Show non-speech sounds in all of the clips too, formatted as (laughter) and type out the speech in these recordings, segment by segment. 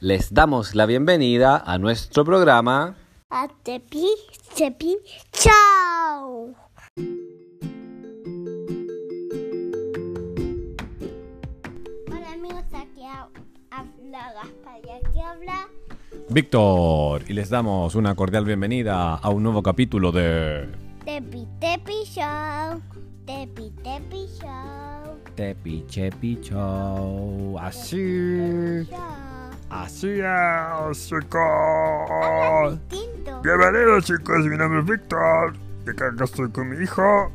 Les damos la bienvenida a nuestro programa. A Tepi, Tepi, chao. Hola amigos, aquí ha- habla Gaspar y aquí habla Víctor, y les damos una cordial bienvenida a un nuevo capítulo de Tepi, Tepi, show. Tepi, Tepi, show. Tepi Chepi Show. Así, Show. Así es, chicos. Distinto Bienvenidos chicos, mi nombre es Víctor. Y acá estoy con mi hijo.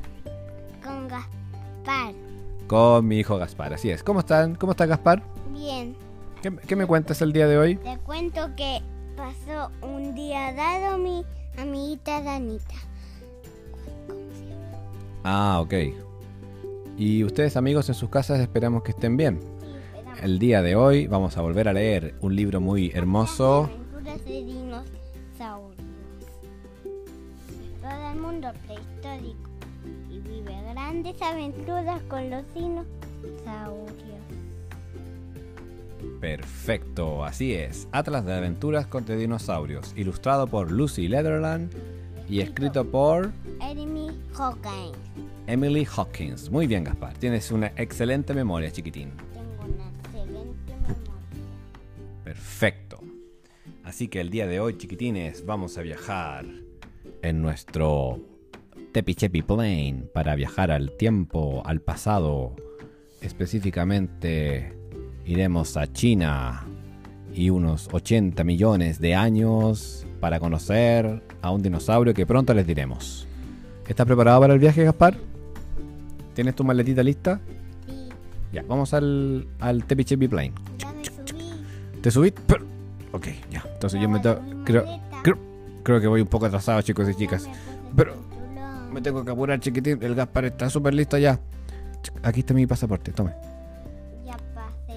con Gaspar. Con mi hijo Gaspar, así es. ¿Cómo están? ¿Cómo está Gaspar? Bien, ¿Qué, qué me cuentas el día de hoy? te cuento que pasó un día dado mi amiguita Danita. Ah, ok. Y ustedes amigos en sus casas esperamos que estén bien. El día de hoy vamos a volver a leer un libro muy hermoso. Aventuras de dinosaurios. Todo el mundo prehistórico y vive grandes aventuras con los dinosaurios. Perfecto, así es. Atlas de aventuras contra dinosaurios, ilustrado por Lucy Leatherland y escrito por Jeremy Hawkins. Emily Hawkins. Muy bien, Gaspar. Tienes una excelente memoria, chiquitín. Perfecto. Así que el día de hoy, chiquitines, vamos a viajar en nuestro Tepi Chepi Plane para viajar al tiempo, al pasado. Específicamente, iremos a China y unos 80 millones de años para conocer a un dinosaurio que pronto les diremos. ¿Estás preparado para el viaje, Gaspar? ¿Tienes tu maletita lista? Sí, Ya, vamos al, al Tepi Chepi Plane. ya. ¿Te subí? Pero- Ok, ya. Entonces yo me tengo. Creo, creo, creo que voy un poco atrasado, chicos y chicas. Pero-. Me tengo que apurar, chiquitín. El Gaspar está súper listo ya. Aquí está mi pasaporte, tome.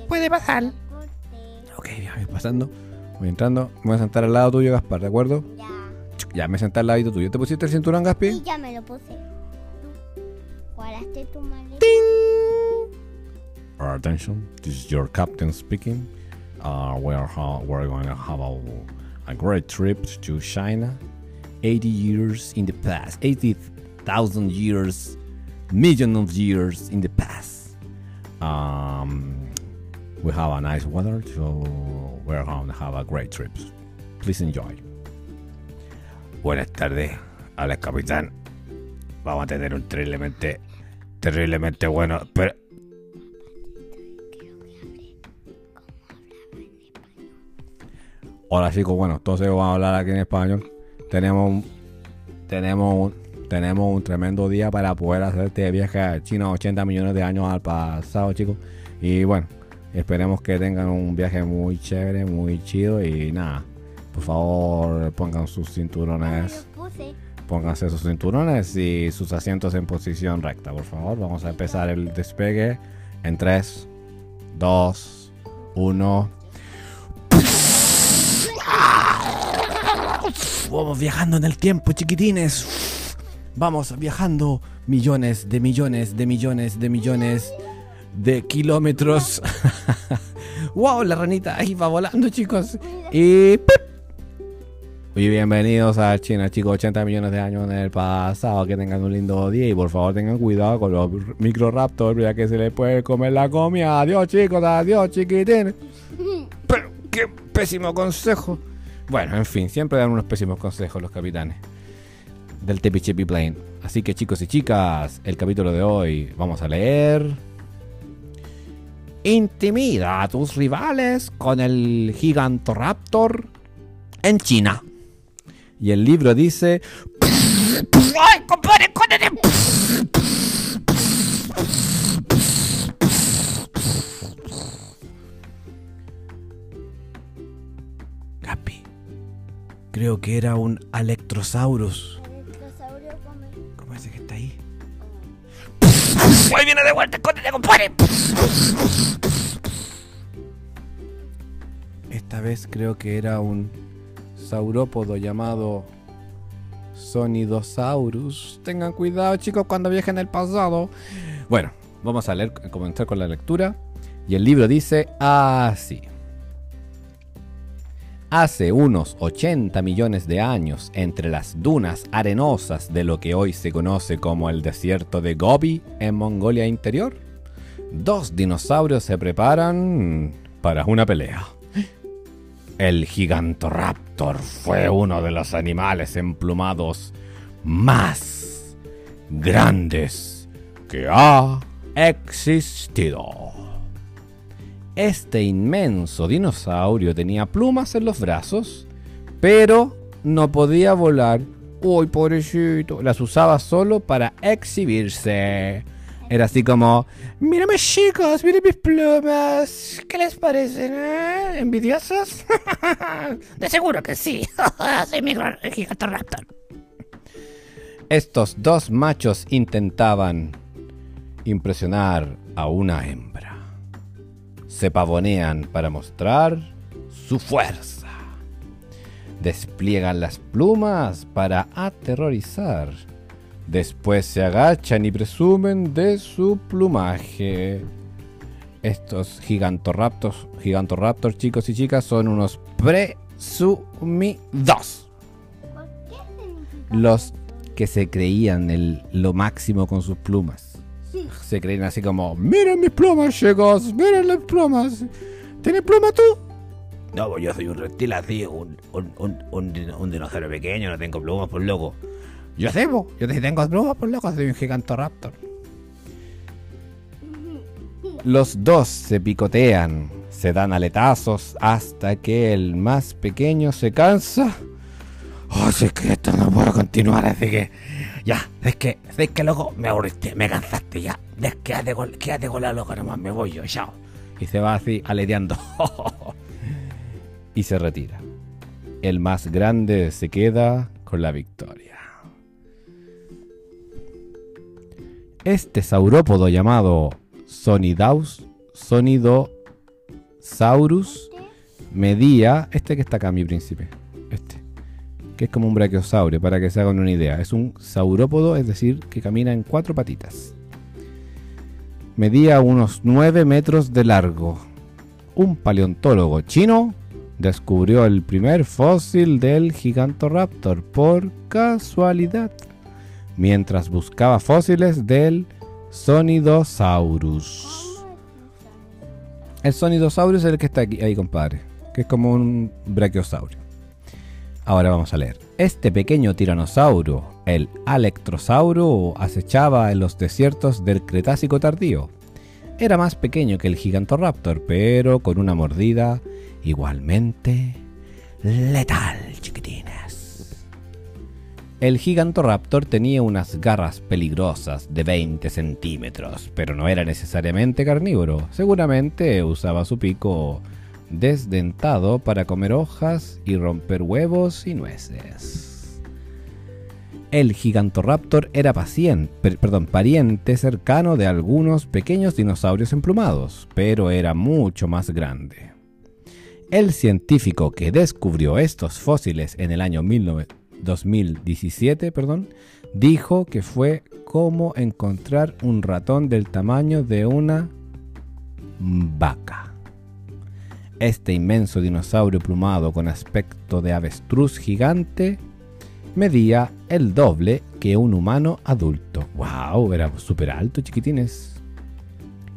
Puede pasar. Ok, ya voy pasando. Voy entrando. Me voy a sentar al lado tuyo, Gaspar, ¿de acuerdo? Ya. Ya me senté al ladito tuyo. ¿Te pusiste el cinturón, Y Gaspi? ya me lo puse. ¿Tú guardaste tu maleta? Attention, this is your captain speaking. Uh, we are ha- we're going to have a, a great trip to China. 80 years in the past, 80,000 years, million of years in the past. Um, we have a nice weather, so we're going to have a great trip. Please enjoy. Buenas tardes, al capitán. Vamos a tener un terriblemente, terriblemente bueno, pero Hola chicos, bueno, entonces vamos a hablar aquí en español. Tenemos un, tenemos tenemos un tremendo día para poder hacer este viaje a China 80 millones de años al pasado, chicos. Y bueno, esperemos que tengan un viaje muy chévere, muy chido y nada. Por favor, pongan sus cinturones, pónganse sus cinturones y sus asientos en posición recta, por favor. Vamos a empezar el despegue en 3, 2, 1. Vamos viajando en el tiempo, chiquitines. Vamos viajando millones de millones de millones de millones de kilómetros. (laughs) wow, la ranita ahí va volando, chicos. Y ¡pip! Y bienvenidos a China, chicos. 80 millones de años en el pasado. Que tengan un lindo día y por favor tengan cuidado con los microraptors, ya que se les puede comer la comida. Adiós, chicos. Adiós, chiquitines. (laughs) Pero qué pésimo consejo. Bueno, en fin, siempre dan unos pésimos consejos los capitanes del Tepi Chepi Plane. Así que chicos y chicas, el capítulo de hoy vamos a leer. Intimida a tus rivales con el Gigantoraptor en China. Y el libro dice... ¡Ay, compadre, creo que era un Alectrosaurus. El dinosaurio come. ¿Cómo ese que está ahí? ¡Ahí viene de vuelta, escóndete, compadre! Esta vez creo que era un saurópodo llamado Sonidosaurus. Tengan cuidado, chicos, cuando viajen el pasado. Bueno, vamos a leer, a comenzar con la lectura. Y el libro dice así. Hace unos 80 millones de años, entre las dunas arenosas de lo que hoy se conoce como el desierto de Gobi en Mongolia Interior, dos dinosaurios se preparan para una pelea. El Gigantoraptor fue uno de los animales emplumados más grandes que ha existido. Este inmenso dinosaurio tenía plumas en los brazos, pero no podía volar. ¡Uy, pobrecito! Las usaba solo para exhibirse. Era así como, mírame chicos, miren mis plumas. ¿Qué les parecen? eh? ¿Envidiosos? (laughs) De seguro que sí. (laughs) Soy mi gran gigantoraptor. Estos dos machos intentaban impresionar a una hembra. Se pavonean para mostrar su fuerza. Despliegan las plumas para aterrorizar. Después se agachan y presumen de su plumaje. Estos gigantoraptors, gigantoraptors chicos y chicas, son unos presumidos. Los que se creían el- lo máximo con sus plumas. Se creían así como, miren mis plumas chicos, miren las plumas. ¿Tienes pluma tú? No, pues yo soy un reptil así, un, un, un, un, din- un dinosaurio pequeño, no tengo plumas por loco. Yo sé, po, yo sí tengo plumas por loco, soy un gigantoraptor. Los dos se picotean, se dan aletazos hasta que el más pequeño se cansa. Oh, si es que esto no puedo continuar, así que. Ya, es que, es que loco, me aburriste, me cansaste ya. Quédate con, quédate con la loca nomás, me voy yo, chao. Y se va así aleteando. (laughs) y se retira. El más grande se queda con la victoria. Este saurópodo llamado Sonidaus, Sonidosaurus, medía, este que está acá, mi príncipe, este, que es como un brachiosaurio, para que se hagan una idea. Es un saurópodo, es decir, que camina en cuatro patitas. Medía unos 9 metros de largo. Un paleontólogo chino descubrió el primer fósil del Gigantoraptor por casualidad, mientras buscaba fósiles del Sonidosaurus. El Sonidosaurus es el que está aquí, ahí, compadre, que es como un brachiosaurio. Ahora vamos a leer. Este pequeño tiranosaurio, el Alectrosauro, acechaba en los desiertos del Cretácico tardío. Era más pequeño que el Gigantoraptor, pero con una mordida igualmente letal, chiquitines. El Gigantoraptor tenía unas garras peligrosas de 20 centímetros, pero no era necesariamente carnívoro. Seguramente usaba su pico desdentado para comer hojas y romper huevos y nueces. El Gigantoraptor era pariente cercano de algunos pequeños dinosaurios emplumados, pero era mucho más grande. El científico que descubrió estos fósiles en el año 19 2017 perdón, dijo que fue como encontrar un ratón del tamaño de una vaca. Este inmenso dinosaurio plumado con aspecto de avestruz gigante medía el doble que un humano adulto. ¡Wow! Era súper alto, chiquitines.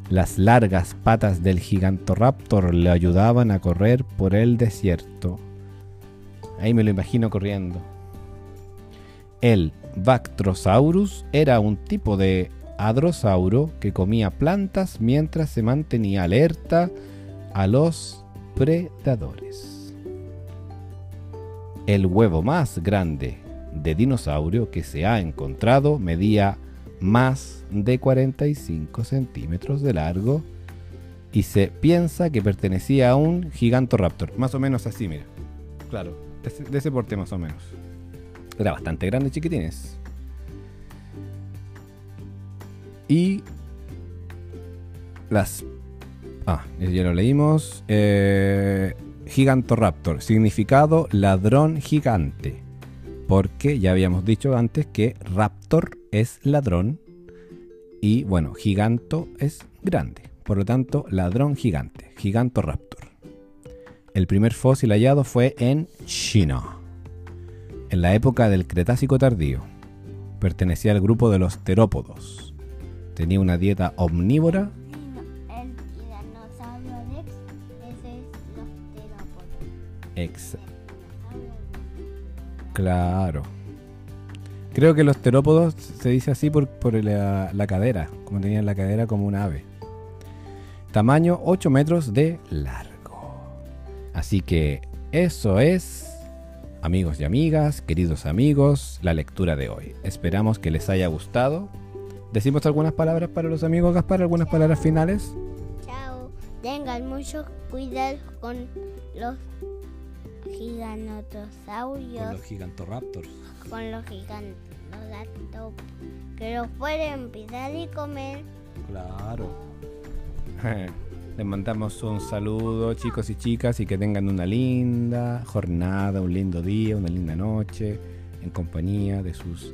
Las largas patas del gigantoraptor le ayudaban a correr por el desierto. Ahí me lo imagino corriendo. El Bactrosaurus era un tipo de hadrosauro que comía plantas mientras se mantenía alerta a los El huevo más grande de dinosaurio que se ha encontrado medía más de 45 centímetros de largo y se piensa que pertenecía a un gigantoraptor. Más o menos así, mira. Claro, de ese, de ese porte más o menos. Era bastante grande, chiquitines. Y las... Ah, ya lo leímos. Eh, Gigantoraptor, significado ladrón gigante. Porque ya habíamos dicho antes que raptor es ladrón y bueno, giganto es grande. Por lo tanto, ladrón gigante, Gigantoraptor. El primer fósil hallado fue en China, en la época del Cretácico tardío. Pertenecía al grupo de los terópodos. Tenía una dieta omnívora. Claro. Creo que los terópodos se dice así por, por la, la cadera, como tenían la cadera como un ave. Tamaño 8 metros de largo. Así que eso es, amigos y amigas, queridos amigos, la lectura de hoy. Esperamos que les haya gustado. ¿Decimos algunas palabras para los amigos, Gaspar? ¿Algunas palabras finales? Chao. Tengan mucho cuidado con los giganotosaurios, gigantoraptors. con los gigantes, que los pueden pisar y comer. Claro. (laughs) Les mandamos un saludo, chicos y chicas, y que tengan una linda jornada, un lindo día, una linda noche, en compañía de sus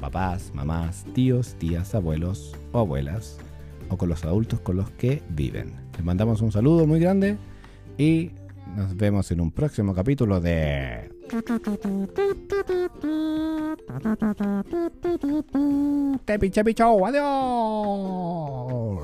papás, mamás, tíos, tías, abuelos o abuelas, o con los adultos con los que viven. Les mandamos un saludo muy grande y nos vemos en un próximo capítulo de... Tepi Chepi Show. Adiós.